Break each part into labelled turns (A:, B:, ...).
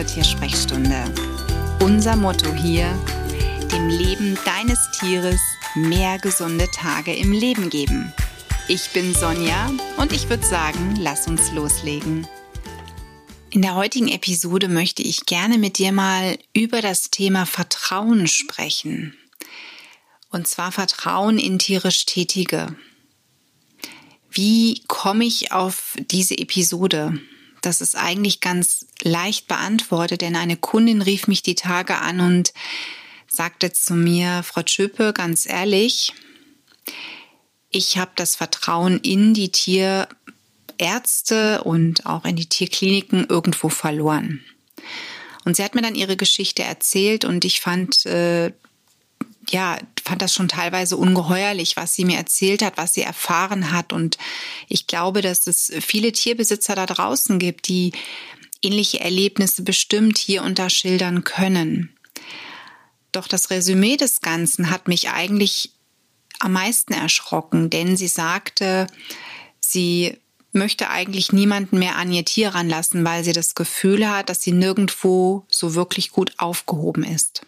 A: zur Tiersprechstunde. Unser Motto hier, dem Leben deines Tieres mehr gesunde Tage im Leben geben. Ich bin Sonja und ich würde sagen, lass uns loslegen. In der heutigen Episode möchte ich gerne mit dir mal über das Thema Vertrauen sprechen. Und zwar Vertrauen in tierisch Tätige. Wie komme ich auf diese Episode? Das ist eigentlich ganz leicht beantwortet, denn eine Kundin rief mich die Tage an und sagte zu mir, Frau Schöpe, ganz ehrlich, ich habe das Vertrauen in die Tierärzte und auch in die Tierkliniken irgendwo verloren. Und sie hat mir dann ihre Geschichte erzählt und ich fand äh, ja, fand das schon teilweise ungeheuerlich, was sie mir erzählt hat, was sie erfahren hat. Und ich glaube, dass es viele Tierbesitzer da draußen gibt, die ähnliche Erlebnisse bestimmt hier unterschildern können. Doch das Resümee des Ganzen hat mich eigentlich am meisten erschrocken, denn sie sagte, sie möchte eigentlich niemanden mehr an ihr Tier ranlassen, weil sie das Gefühl hat, dass sie nirgendwo so wirklich gut aufgehoben ist.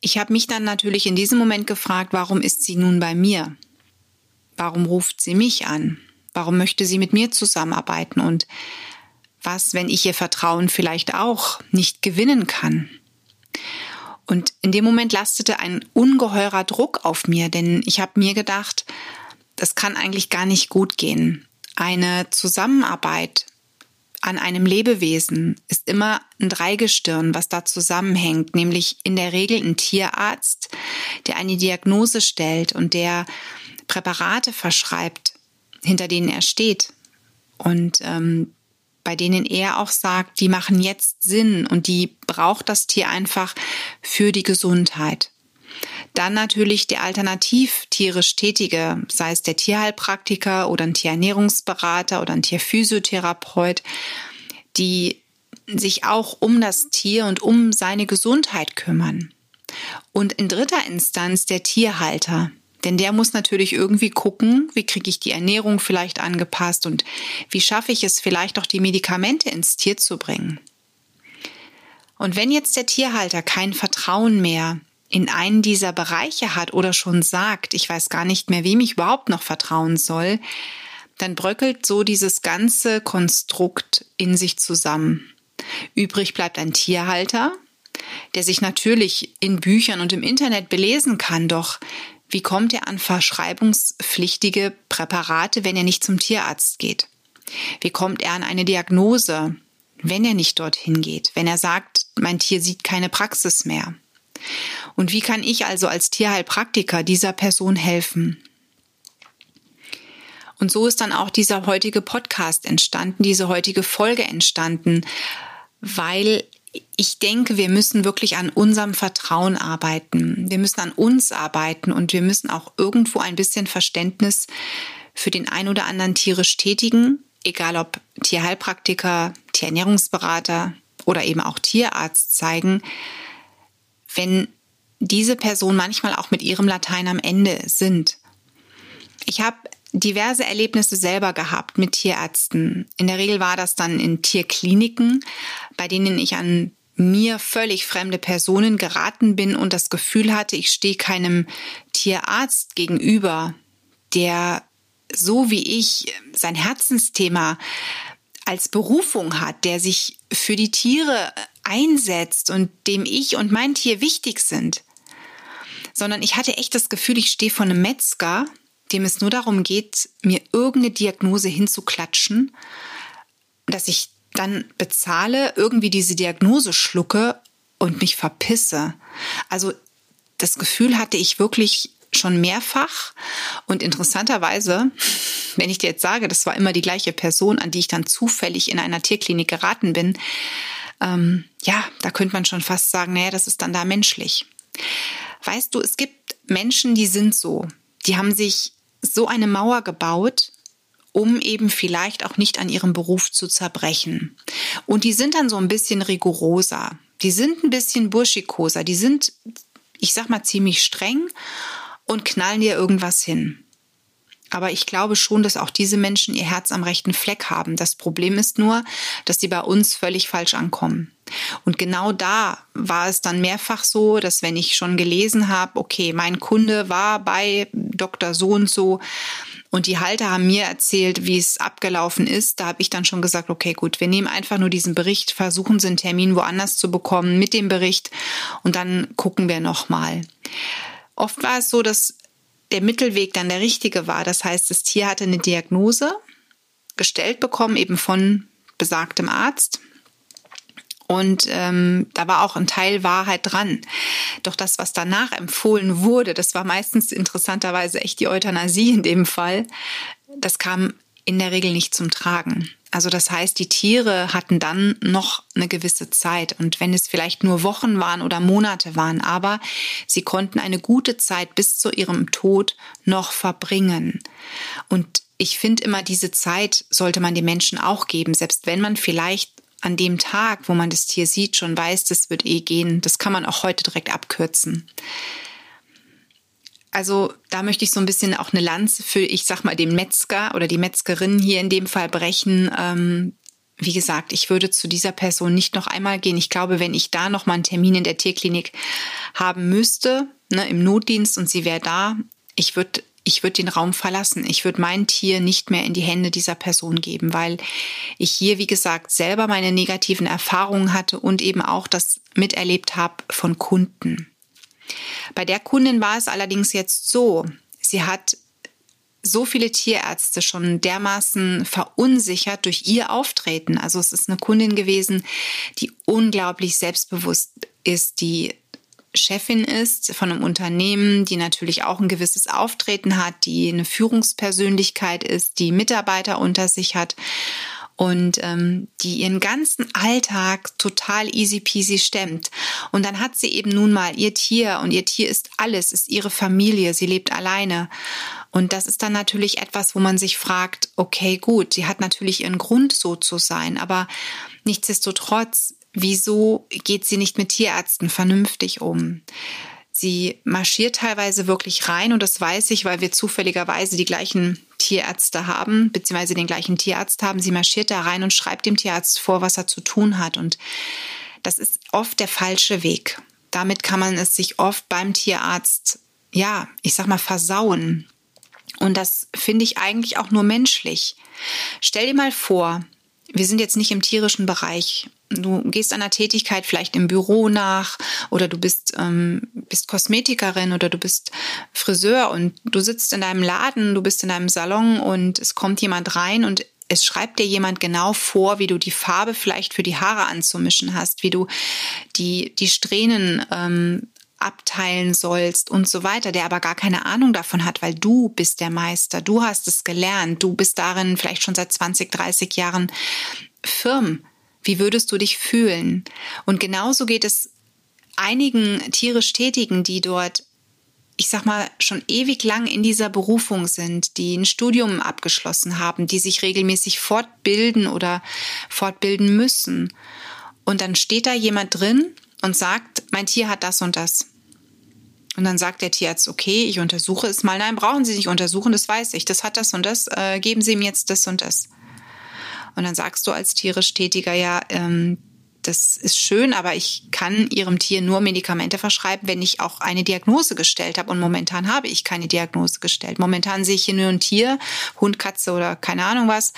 A: Ich habe mich dann natürlich in diesem Moment gefragt, warum ist sie nun bei mir? Warum ruft sie mich an? Warum möchte sie mit mir zusammenarbeiten? Und was, wenn ich ihr Vertrauen vielleicht auch nicht gewinnen kann? Und in dem Moment lastete ein ungeheurer Druck auf mir, denn ich habe mir gedacht, das kann eigentlich gar nicht gut gehen. Eine Zusammenarbeit an einem Lebewesen ist immer ein Dreigestirn, was da zusammenhängt, nämlich in der Regel ein Tierarzt, der eine Diagnose stellt und der Präparate verschreibt, hinter denen er steht und ähm, bei denen er auch sagt, die machen jetzt Sinn und die braucht das Tier einfach für die Gesundheit. Dann natürlich der alternativ tierisch Tätige, sei es der Tierheilpraktiker oder ein Tierernährungsberater oder ein Tierphysiotherapeut, die sich auch um das Tier und um seine Gesundheit kümmern. Und in dritter Instanz der Tierhalter. Denn der muss natürlich irgendwie gucken, wie kriege ich die Ernährung vielleicht angepasst und wie schaffe ich es vielleicht auch die Medikamente ins Tier zu bringen. Und wenn jetzt der Tierhalter kein Vertrauen mehr in einen dieser Bereiche hat oder schon sagt, ich weiß gar nicht mehr, wem ich überhaupt noch vertrauen soll, dann bröckelt so dieses ganze Konstrukt in sich zusammen. Übrig bleibt ein Tierhalter, der sich natürlich in Büchern und im Internet belesen kann, doch wie kommt er an verschreibungspflichtige Präparate, wenn er nicht zum Tierarzt geht? Wie kommt er an eine Diagnose, wenn er nicht dorthin geht, wenn er sagt, mein Tier sieht keine Praxis mehr? Und wie kann ich also als Tierheilpraktiker dieser Person helfen? Und so ist dann auch dieser heutige Podcast entstanden, diese heutige Folge entstanden, weil ich denke, wir müssen wirklich an unserem Vertrauen arbeiten. Wir müssen an uns arbeiten und wir müssen auch irgendwo ein bisschen Verständnis für den ein oder anderen tierisch Tätigen, egal ob Tierheilpraktiker, Tierernährungsberater oder eben auch Tierarzt zeigen, wenn diese Person manchmal auch mit ihrem Latein am Ende sind. Ich habe diverse Erlebnisse selber gehabt mit Tierärzten. In der Regel war das dann in Tierkliniken, bei denen ich an mir völlig fremde Personen geraten bin und das Gefühl hatte, ich stehe keinem Tierarzt gegenüber, der so wie ich sein Herzensthema als Berufung hat, der sich für die Tiere einsetzt und dem ich und mein Tier wichtig sind sondern ich hatte echt das Gefühl, ich stehe vor einem Metzger, dem es nur darum geht, mir irgendeine Diagnose hinzuklatschen, dass ich dann bezahle, irgendwie diese Diagnose schlucke und mich verpisse. Also das Gefühl hatte ich wirklich schon mehrfach und interessanterweise, wenn ich dir jetzt sage, das war immer die gleiche Person, an die ich dann zufällig in einer Tierklinik geraten bin, ähm, ja, da könnte man schon fast sagen, naja, das ist dann da menschlich. Weißt du, es gibt Menschen, die sind so. Die haben sich so eine Mauer gebaut, um eben vielleicht auch nicht an ihrem Beruf zu zerbrechen. Und die sind dann so ein bisschen rigoroser. Die sind ein bisschen burschikoser. Die sind, ich sag mal, ziemlich streng und knallen dir irgendwas hin. Aber ich glaube schon, dass auch diese Menschen ihr Herz am rechten Fleck haben. Das Problem ist nur, dass sie bei uns völlig falsch ankommen. Und genau da war es dann mehrfach so, dass wenn ich schon gelesen habe, okay, mein Kunde war bei Dr. So und so und die Halter haben mir erzählt, wie es abgelaufen ist, da habe ich dann schon gesagt, okay, gut, wir nehmen einfach nur diesen Bericht, versuchen sie einen Termin woanders zu bekommen mit dem Bericht und dann gucken wir nochmal. Oft war es so, dass der Mittelweg dann der richtige war. Das heißt, das Tier hatte eine Diagnose gestellt bekommen, eben von besagtem Arzt. Und ähm, da war auch ein Teil Wahrheit dran. Doch das, was danach empfohlen wurde, das war meistens interessanterweise echt die Euthanasie in dem Fall, das kam in der Regel nicht zum Tragen. Also das heißt, die Tiere hatten dann noch eine gewisse Zeit und wenn es vielleicht nur Wochen waren oder Monate waren, aber sie konnten eine gute Zeit bis zu ihrem Tod noch verbringen. Und ich finde immer, diese Zeit sollte man den Menschen auch geben, selbst wenn man vielleicht an dem Tag, wo man das Tier sieht, schon weiß, das wird eh gehen. Das kann man auch heute direkt abkürzen. Also da möchte ich so ein bisschen auch eine Lanze für, ich sag mal, den Metzger oder die Metzgerin hier in dem Fall brechen. Ähm, wie gesagt, ich würde zu dieser Person nicht noch einmal gehen. Ich glaube, wenn ich da noch mal einen Termin in der Tierklinik haben müsste, ne, im Notdienst und sie wäre da, ich würde ich würde den Raum verlassen. Ich würde mein Tier nicht mehr in die Hände dieser Person geben, weil ich hier, wie gesagt, selber meine negativen Erfahrungen hatte und eben auch das miterlebt habe von Kunden. Bei der Kundin war es allerdings jetzt so, sie hat so viele Tierärzte schon dermaßen verunsichert durch ihr Auftreten. Also es ist eine Kundin gewesen, die unglaublich selbstbewusst ist, die Chefin ist von einem Unternehmen, die natürlich auch ein gewisses Auftreten hat, die eine Führungspersönlichkeit ist, die Mitarbeiter unter sich hat und ähm, die ihren ganzen Alltag total easy peasy stemmt. Und dann hat sie eben nun mal ihr Tier und ihr Tier ist alles, ist ihre Familie, sie lebt alleine. Und das ist dann natürlich etwas, wo man sich fragt, okay, gut, sie hat natürlich ihren Grund so zu sein, aber nichtsdestotrotz, wieso geht sie nicht mit Tierärzten vernünftig um? Sie marschiert teilweise wirklich rein und das weiß ich, weil wir zufälligerweise die gleichen Tierärzte haben, beziehungsweise den gleichen Tierarzt haben. Sie marschiert da rein und schreibt dem Tierarzt vor, was er zu tun hat. Und das ist oft der falsche Weg. Damit kann man es sich oft beim Tierarzt, ja, ich sag mal, versauen. Und das finde ich eigentlich auch nur menschlich. Stell dir mal vor, wir sind jetzt nicht im tierischen Bereich. Du gehst einer Tätigkeit vielleicht im Büro nach oder du bist, ähm, bist Kosmetikerin oder du bist Friseur und du sitzt in deinem Laden, du bist in deinem Salon und es kommt jemand rein und es schreibt dir jemand genau vor, wie du die Farbe vielleicht für die Haare anzumischen hast, wie du die, die Strähnen ähm, abteilen sollst und so weiter, der aber gar keine Ahnung davon hat, weil du bist der Meister, du hast es gelernt, du bist darin vielleicht schon seit 20, 30 Jahren firm. Wie würdest du dich fühlen? Und genauso geht es einigen tierisch Tätigen, die dort ich sag mal, schon ewig lang in dieser Berufung sind, die ein Studium abgeschlossen haben, die sich regelmäßig fortbilden oder fortbilden müssen. Und dann steht da jemand drin und sagt, mein Tier hat das und das. Und dann sagt der Tierarzt, okay, ich untersuche es mal. Nein, brauchen Sie nicht untersuchen, das weiß ich. Das hat das und das. Äh, geben Sie ihm jetzt das und das. Und dann sagst du als tierisch Tätiger, ja, ähm, das ist schön, aber ich kann Ihrem Tier nur Medikamente verschreiben, wenn ich auch eine Diagnose gestellt habe. Und momentan habe ich keine Diagnose gestellt. Momentan sehe ich hier nur ein Tier, Hund, Katze oder keine Ahnung was.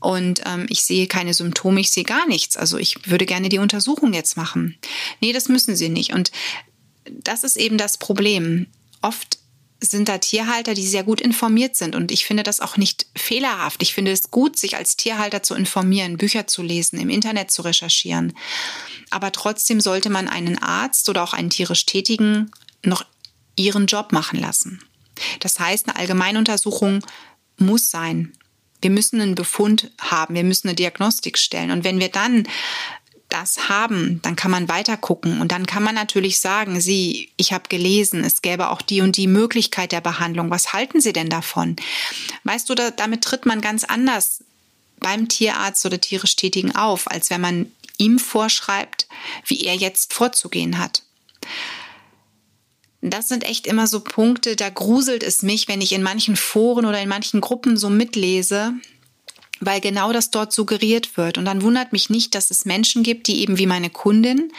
A: Und ähm, ich sehe keine Symptome, ich sehe gar nichts. Also ich würde gerne die Untersuchung jetzt machen. Nee, das müssen Sie nicht. Und das ist eben das Problem. Oft sind da Tierhalter, die sehr gut informiert sind. Und ich finde das auch nicht fehlerhaft. Ich finde es gut, sich als Tierhalter zu informieren, Bücher zu lesen, im Internet zu recherchieren. Aber trotzdem sollte man einen Arzt oder auch einen tierisch Tätigen noch ihren Job machen lassen. Das heißt, eine Allgemeinuntersuchung muss sein. Wir müssen einen Befund haben, wir müssen eine Diagnostik stellen. Und wenn wir dann das haben, dann kann man weiter gucken und dann kann man natürlich sagen, Sie, ich habe gelesen, es gäbe auch die und die Möglichkeit der Behandlung. Was halten Sie denn davon? Weißt du, da, damit tritt man ganz anders beim Tierarzt oder tierisch Tätigen auf, als wenn man ihm vorschreibt, wie er jetzt vorzugehen hat. das sind echt immer so Punkte, da gruselt es mich, wenn ich in manchen Foren oder in manchen Gruppen so mitlese, weil genau das dort suggeriert wird. Und dann wundert mich nicht, dass es Menschen gibt, die eben wie meine Kundin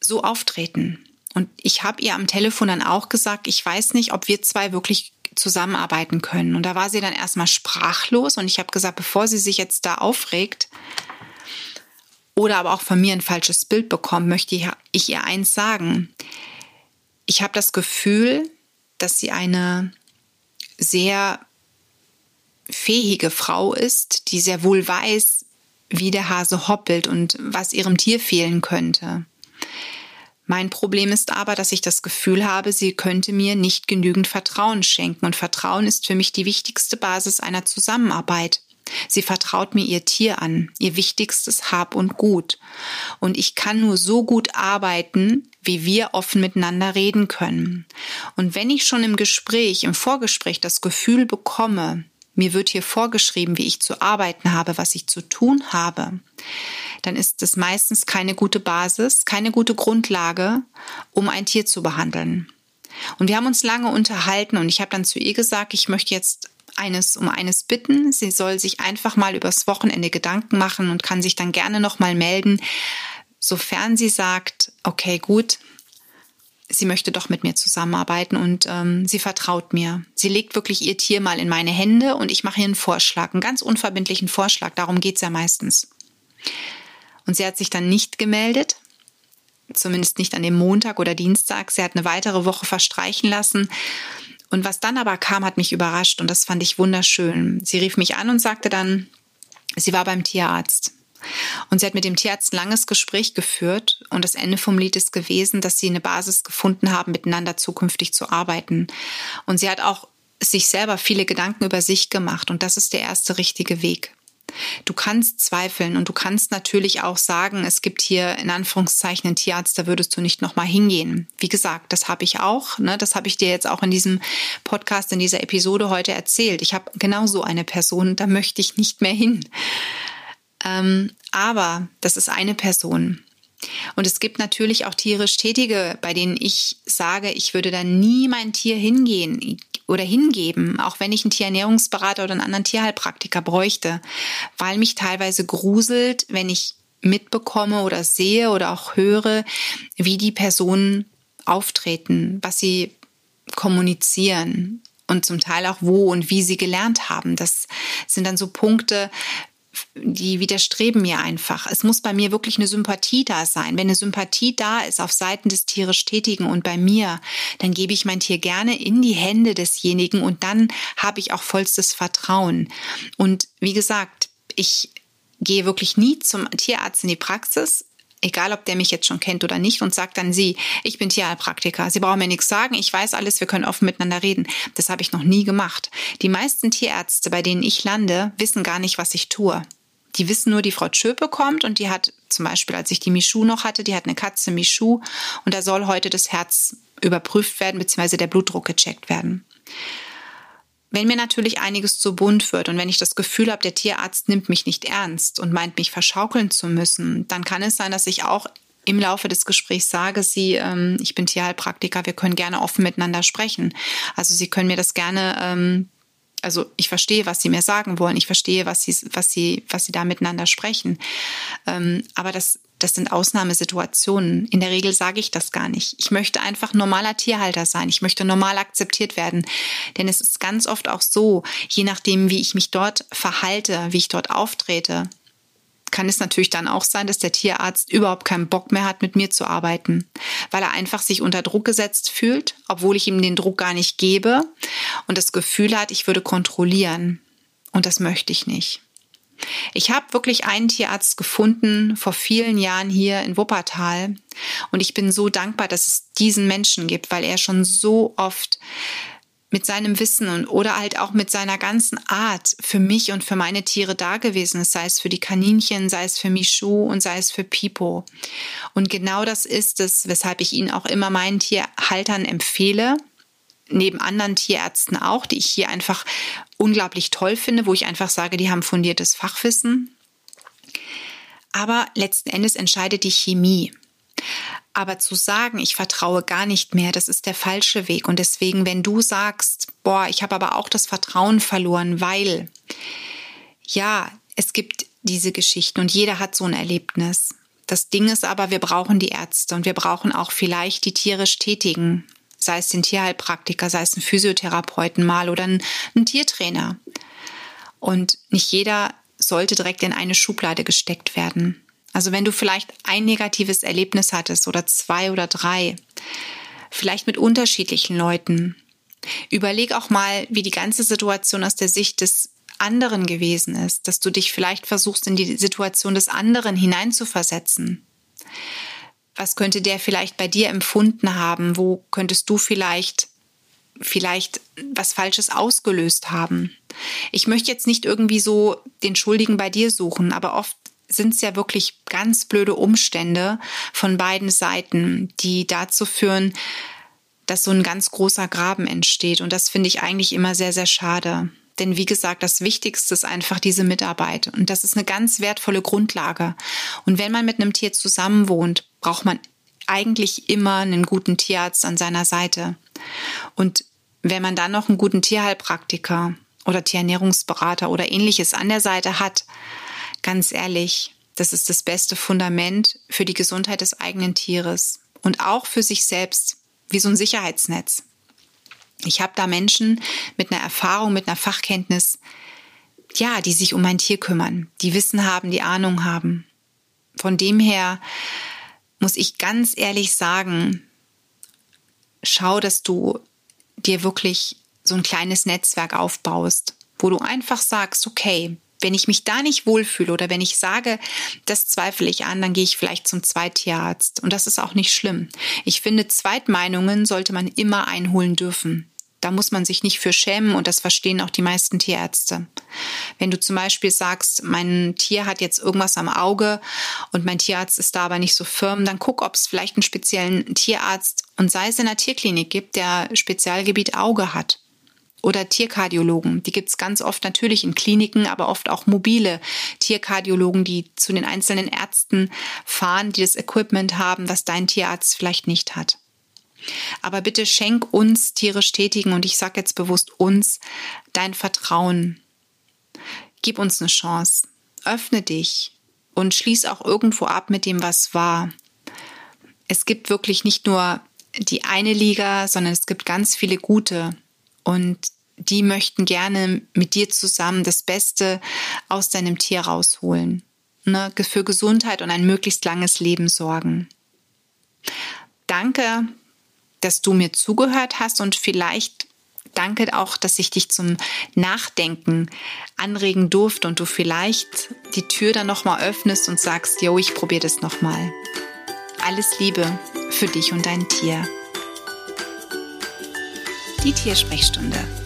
A: so auftreten. Und ich habe ihr am Telefon dann auch gesagt, ich weiß nicht, ob wir zwei wirklich zusammenarbeiten können. Und da war sie dann erstmal sprachlos und ich habe gesagt, bevor sie sich jetzt da aufregt oder aber auch von mir ein falsches Bild bekommt, möchte ich ihr eins sagen. Ich habe das Gefühl, dass sie eine sehr fähige Frau ist, die sehr wohl weiß, wie der Hase hoppelt und was ihrem Tier fehlen könnte. Mein Problem ist aber, dass ich das Gefühl habe, sie könnte mir nicht genügend Vertrauen schenken. Und Vertrauen ist für mich die wichtigste Basis einer Zusammenarbeit. Sie vertraut mir ihr Tier an, ihr wichtigstes Hab und Gut. Und ich kann nur so gut arbeiten, wie wir offen miteinander reden können. Und wenn ich schon im Gespräch, im Vorgespräch das Gefühl bekomme, mir wird hier vorgeschrieben, wie ich zu arbeiten habe, was ich zu tun habe, dann ist es meistens keine gute Basis, keine gute Grundlage, um ein Tier zu behandeln. Und wir haben uns lange unterhalten und ich habe dann zu ihr gesagt, ich möchte jetzt eines um eines bitten. Sie soll sich einfach mal übers Wochenende Gedanken machen und kann sich dann gerne noch mal melden, sofern sie sagt, okay, gut, sie möchte doch mit mir zusammenarbeiten und ähm, sie vertraut mir. Sie legt wirklich ihr Tier mal in meine Hände und ich mache ihr einen Vorschlag, einen ganz unverbindlichen Vorschlag. Darum geht's ja meistens. Und sie hat sich dann nicht gemeldet, zumindest nicht an dem Montag oder Dienstag. Sie hat eine weitere Woche verstreichen lassen. Und was dann aber kam, hat mich überrascht und das fand ich wunderschön. Sie rief mich an und sagte dann, sie war beim Tierarzt. Und sie hat mit dem Tierarzt ein langes Gespräch geführt und das Ende vom Lied ist gewesen, dass sie eine Basis gefunden haben, miteinander zukünftig zu arbeiten. Und sie hat auch sich selber viele Gedanken über sich gemacht und das ist der erste richtige Weg. Du kannst zweifeln und du kannst natürlich auch sagen, es gibt hier in Anführungszeichen einen Tierarzt, da würdest du nicht nochmal hingehen. Wie gesagt, das habe ich auch. Ne? Das habe ich dir jetzt auch in diesem Podcast, in dieser Episode heute erzählt. Ich habe genau so eine Person, da möchte ich nicht mehr hin. Ähm, aber das ist eine Person. Und es gibt natürlich auch tierisch Tätige, bei denen ich sage, ich würde da nie mein Tier hingehen oder hingeben, auch wenn ich einen Tierernährungsberater oder einen anderen Tierheilpraktiker bräuchte, weil mich teilweise gruselt, wenn ich mitbekomme oder sehe oder auch höre, wie die Personen auftreten, was sie kommunizieren und zum Teil auch wo und wie sie gelernt haben. Das sind dann so Punkte, die widerstreben mir einfach. Es muss bei mir wirklich eine Sympathie da sein. Wenn eine Sympathie da ist auf Seiten des tierisch Tätigen und bei mir, dann gebe ich mein Tier gerne in die Hände desjenigen und dann habe ich auch vollstes Vertrauen. Und wie gesagt, ich gehe wirklich nie zum Tierarzt in die Praxis, egal ob der mich jetzt schon kennt oder nicht, und sagt dann sie, ich bin Tierheilpraktiker, Sie brauchen mir nichts sagen, ich weiß alles, wir können offen miteinander reden. Das habe ich noch nie gemacht. Die meisten Tierärzte, bei denen ich lande, wissen gar nicht, was ich tue. Die wissen nur, die Frau Tschöpe kommt und die hat zum Beispiel, als ich die Michu noch hatte, die hat eine Katze Michu und da soll heute das Herz überprüft werden, beziehungsweise der Blutdruck gecheckt werden. Wenn mir natürlich einiges zu bunt wird und wenn ich das Gefühl habe, der Tierarzt nimmt mich nicht ernst und meint, mich verschaukeln zu müssen, dann kann es sein, dass ich auch im Laufe des Gesprächs sage, Sie, ähm, ich bin Tierheilpraktiker, wir können gerne offen miteinander sprechen. Also Sie können mir das gerne, ähm, also ich verstehe, was Sie mir sagen wollen, ich verstehe, was Sie, was Sie, was Sie da miteinander sprechen. Ähm, aber das das sind Ausnahmesituationen. In der Regel sage ich das gar nicht. Ich möchte einfach normaler Tierhalter sein. Ich möchte normal akzeptiert werden. Denn es ist ganz oft auch so, je nachdem, wie ich mich dort verhalte, wie ich dort auftrete, kann es natürlich dann auch sein, dass der Tierarzt überhaupt keinen Bock mehr hat, mit mir zu arbeiten, weil er einfach sich unter Druck gesetzt fühlt, obwohl ich ihm den Druck gar nicht gebe und das Gefühl hat, ich würde kontrollieren. Und das möchte ich nicht. Ich habe wirklich einen Tierarzt gefunden vor vielen Jahren hier in Wuppertal und ich bin so dankbar, dass es diesen Menschen gibt, weil er schon so oft mit seinem Wissen und oder halt auch mit seiner ganzen Art für mich und für meine Tiere da gewesen ist, sei es für die Kaninchen, sei es für Michu und sei es für Pipo. Und genau das ist es, weshalb ich ihn auch immer meinen Tierhaltern empfehle, neben anderen Tierärzten auch, die ich hier einfach unglaublich toll finde, wo ich einfach sage, die haben fundiertes Fachwissen. Aber letzten Endes entscheidet die Chemie. Aber zu sagen, ich vertraue gar nicht mehr, das ist der falsche Weg. Und deswegen, wenn du sagst, boah, ich habe aber auch das Vertrauen verloren, weil, ja, es gibt diese Geschichten und jeder hat so ein Erlebnis. Das Ding ist aber, wir brauchen die Ärzte und wir brauchen auch vielleicht die tierisch Tätigen, sei es den Tierheilpraktiker, sei es einen Physiotherapeuten mal oder einen, Tiertrainer. Und nicht jeder sollte direkt in eine Schublade gesteckt werden. Also wenn du vielleicht ein negatives Erlebnis hattest oder zwei oder drei, vielleicht mit unterschiedlichen Leuten, überleg auch mal, wie die ganze Situation aus der Sicht des anderen gewesen ist, dass du dich vielleicht versuchst, in die Situation des anderen hineinzuversetzen. Was könnte der vielleicht bei dir empfunden haben? Wo könntest du vielleicht vielleicht was Falsches ausgelöst haben? Ich möchte jetzt nicht irgendwie so den Schuldigen bei dir suchen, aber oft sind es ja wirklich ganz blöde Umstände von beiden Seiten, die dazu führen, dass so ein ganz großer Graben entsteht. Und das finde ich eigentlich immer sehr, sehr schade. Denn wie gesagt, das Wichtigste ist einfach diese Mitarbeit. Und das ist eine ganz wertvolle Grundlage. Und wenn man mit einem Tier zusammenwohnt, braucht man eigentlich immer einen guten Tierarzt an seiner Seite. Und wenn man dann noch einen guten Tierheilpraktiker oder Tierernährungsberater oder ähnliches an der Seite hat, ganz ehrlich, das ist das beste Fundament für die Gesundheit des eigenen Tieres und auch für sich selbst, wie so ein Sicherheitsnetz. Ich habe da Menschen mit einer Erfahrung, mit einer Fachkenntnis, ja, die sich um mein Tier kümmern, die Wissen haben, die Ahnung haben. Von dem her muss ich ganz ehrlich sagen, schau, dass du dir wirklich so ein kleines Netzwerk aufbaust, wo du einfach sagst, okay, wenn ich mich da nicht wohlfühle oder wenn ich sage, das zweifle ich an, dann gehe ich vielleicht zum Zweittierarzt. Und das ist auch nicht schlimm. Ich finde, Zweitmeinungen sollte man immer einholen dürfen. Da muss man sich nicht für schämen und das verstehen auch die meisten Tierärzte. Wenn du zum Beispiel sagst, mein Tier hat jetzt irgendwas am Auge und mein Tierarzt ist da aber nicht so firm, dann guck, ob es vielleicht einen speziellen Tierarzt und sei es in der Tierklinik gibt, der Spezialgebiet Auge hat oder Tierkardiologen. Die gibt es ganz oft natürlich in Kliniken, aber oft auch mobile Tierkardiologen, die zu den einzelnen Ärzten fahren, die das Equipment haben, was dein Tierarzt vielleicht nicht hat. Aber bitte schenk uns tierisch Tätigen, und ich sage jetzt bewusst uns, dein Vertrauen. Gib uns eine Chance. Öffne dich und schließ auch irgendwo ab mit dem, was war. Es gibt wirklich nicht nur die eine Liga, sondern es gibt ganz viele gute. Und die möchten gerne mit dir zusammen das Beste aus deinem Tier rausholen. Ne? Für Gesundheit und ein möglichst langes Leben sorgen. Danke, dass du mir zugehört hast und vielleicht danke auch, dass ich dich zum Nachdenken anregen durfte und du vielleicht die Tür dann nochmal öffnest und sagst, yo, ich probiere das nochmal. Alles Liebe für dich und dein Tier. Die Tiersprechstunde